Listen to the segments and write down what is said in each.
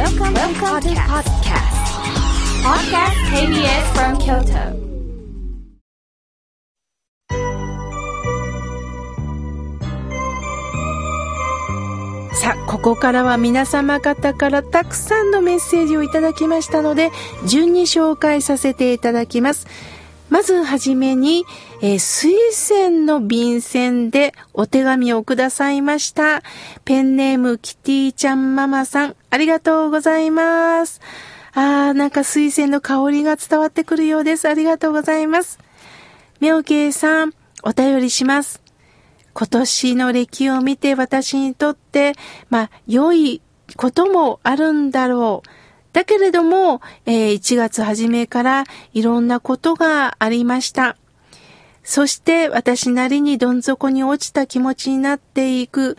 Welcome, Welcome to podcast. Podcast KBS from Kyoto. さあ、ここからは皆様方からたくさんのメッセージをいただきましたので、順に紹介させていただきます。まずはじめに、えー、水仙の便箋でお手紙をくださいました。ペンネームキティちゃんママさん、ありがとうございます。あー、なんか水仙の香りが伝わってくるようです。ありがとうございます。妙慶さん、お便りします。今年の歴を見て私にとって、まあ、良いこともあるんだろう。だけれども、えー、1月初めからいろんなことがありました。そして私なりにどん底に落ちた気持ちになっていく。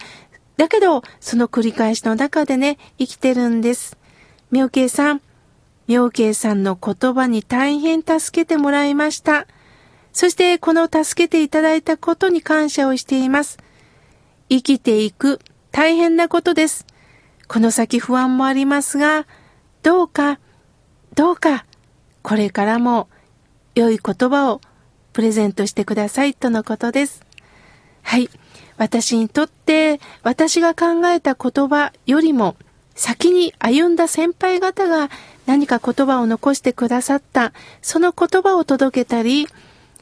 だけど、その繰り返しの中でね、生きてるんです。妙慶さん、妙慶さんの言葉に大変助けてもらいました。そしてこの助けていただいたことに感謝をしています。生きていく大変なことです。この先不安もありますが、どうか、どうか、これからも良い言葉をプレゼントしてくださいとのことです。はい。私にとって私が考えた言葉よりも先に歩んだ先輩方が何か言葉を残してくださった、その言葉を届けたり、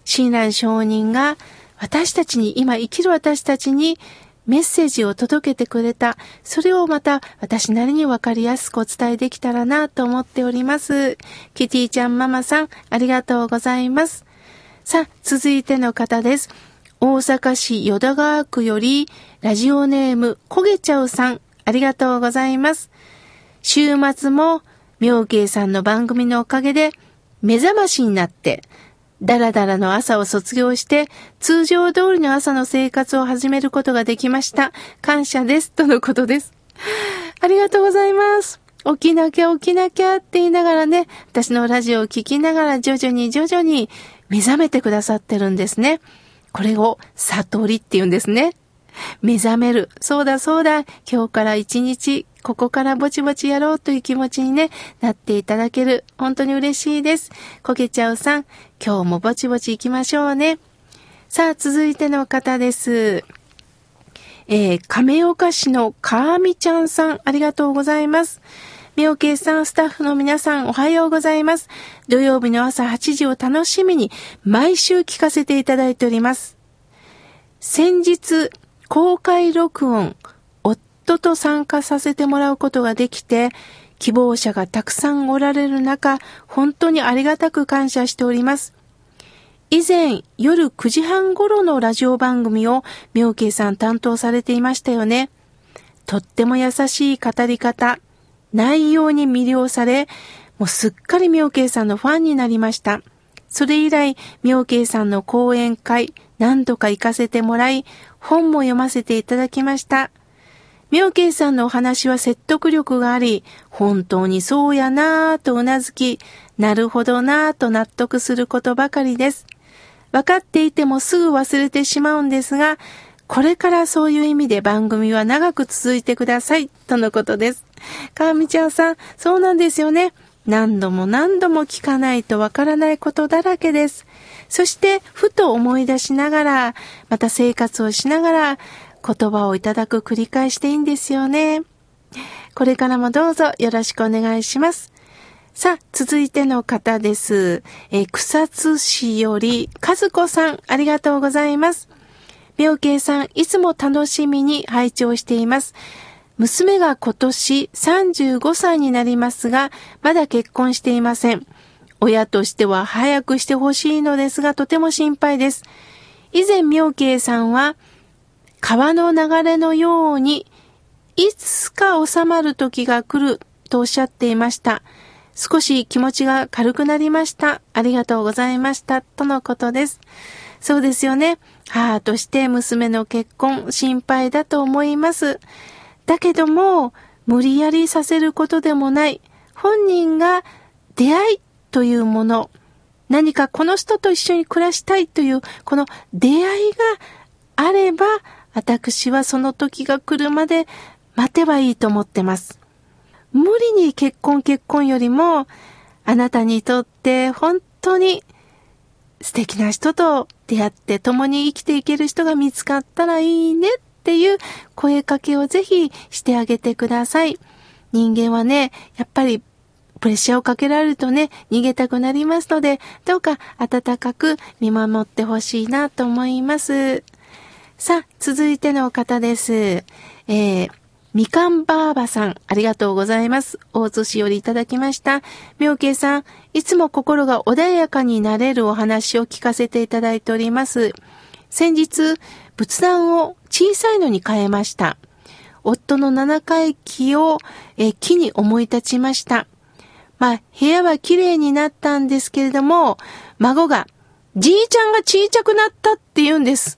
親鸞上人が私たちに、今生きる私たちにメッセージを届けてくれた。それをまた私なりにわかりやすくお伝えできたらなと思っております。キティちゃんママさん、ありがとうございます。さあ、続いての方です。大阪市淀川区より、ラジオネーム、焦げちゃうさん、ありがとうございます。週末も、妙慶さんの番組のおかげで、目覚ましになって、だらだらの朝を卒業して、通常通りの朝の生活を始めることができました。感謝です。とのことです。ありがとうございます。起きなきゃ起きなきゃって言いながらね、私のラジオを聴きながら徐々に徐々に目覚めてくださってるんですね。これを悟りって言うんですね。目覚める。そうだそうだ。今日から一日、ここからぼちぼちやろうという気持ちにね、なっていただける。本当に嬉しいです。こけちゃうさん、今日もぼちぼち行きましょうね。さあ、続いての方です。えー、亀岡市のかあみちゃんさん、ありがとうございます。妙慶さん、スタッフの皆さん、おはようございます。土曜日の朝8時を楽しみに、毎週聞かせていただいております。先日、公開録音、夫と参加させてもらうことができて、希望者がたくさんおられる中、本当にありがたく感謝しております。以前、夜9時半頃のラジオ番組を妙慶さん担当されていましたよね。とっても優しい語り方、内容に魅了され、もうすっかり妙慶さんのファンになりました。それ以来、妙慶さんの講演会、何度か行かせてもらい、本も読ませていただきました。妙慶さんのお話は説得力があり、本当にそうやなぁとうなずき、なるほどなぁと納得することばかりです。分かっていてもすぐ忘れてしまうんですが、これからそういう意味で番組は長く続いてください、とのことです。かみちゃんさん、そうなんですよね。何度も何度も聞かないとわからないことだらけです。そして、ふと思い出しながら、また生活をしながら、言葉をいただく繰り返しでいいんですよね。これからもどうぞよろしくお願いします。さあ、続いての方です。え草津市より、和子さん、ありがとうございます。妙慶さん、いつも楽しみに拝聴しています。娘が今年35歳になりますが、まだ結婚していません。親としては早くしてほしいのですが、とても心配です。以前、妙慶さんは、川の流れのように、いつか収まる時が来るとおっしゃっていました。少し気持ちが軽くなりました。ありがとうございました。とのことです。そうですよね。母として娘の結婚心配だと思います。だけども、無理やりさせることでもない。本人が出会いというもの、何かこの人と一緒に暮らしたいという、この出会いがあれば、私はその時が来るまで待てばいいと思ってます。無理に結婚結婚よりも、あなたにとって本当に素敵な人と出会って共に生きていける人が見つかったらいいねっていう声かけをぜひしてあげてください。人間はね、やっぱりプレッシャーをかけられるとね、逃げたくなりますので、どうか温かく見守ってほしいなと思います。さあ、続いての方です。えー、みかんばあばさん、ありがとうございます。大津市よりいただきました。妙慶さん、いつも心が穏やかになれるお話を聞かせていただいております。先日、仏壇を小さいのに変えました。夫の七回忌をえ木に思い立ちました。まあ、部屋は綺麗になったんですけれども、孫が、じいちゃんが小さくなったって言うんです。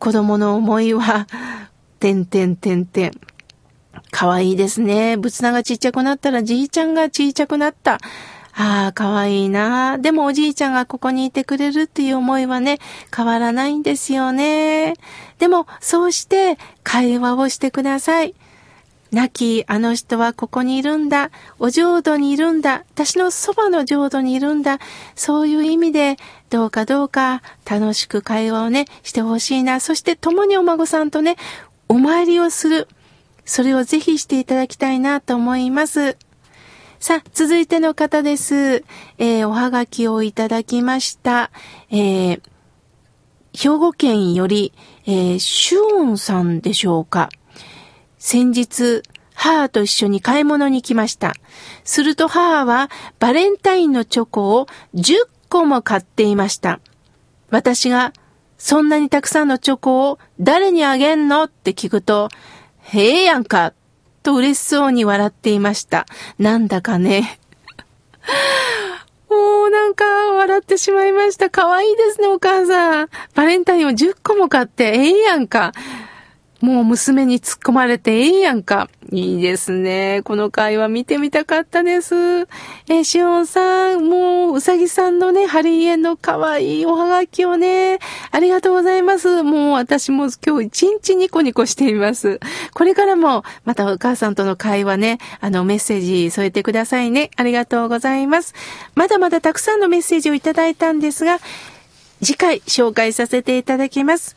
子供の思いは、てんてんてんてん。かわいいですね。仏壇がちっちゃくなったらじいちゃんがちっちゃくなった。ああ、かわいいな。でもおじいちゃんがここにいてくれるっていう思いはね、変わらないんですよね。でも、そうして会話をしてください。亡きあの人はここにいるんだ。お浄土にいるんだ。私のそばの浄土にいるんだ。そういう意味で、どうかどうか楽しく会話をね、してほしいな。そして共にお孫さんとね、お参りをする。それをぜひしていただきたいなと思います。さあ、続いての方です。えー、おはがきをいただきました。えー、兵庫県より、えー、シュオンさんでしょうか。先日、母と一緒に買い物に来ました。すると母はバレンタインのチョコを10個も買っていました。私が、そんなにたくさんのチョコを誰にあげんのって聞くと、へえやんか、と嬉しそうに笑っていました。なんだかね。もうなんか笑ってしまいました。可愛いですね、お母さん。バレンタインを10個も買って、ええやんか。もう娘に突っ込まれてええやんか。いいですね。この会話見てみたかったです。えしおんさん、もう、うさぎさんのね、ハリエの可愛いおはがきをね、ありがとうございます。もう私も今日一日ニコニコしています。これからも、またお母さんとの会話ね、あの、メッセージ添えてくださいね。ありがとうございます。まだまだたくさんのメッセージをいただいたんですが、次回紹介させていただきます。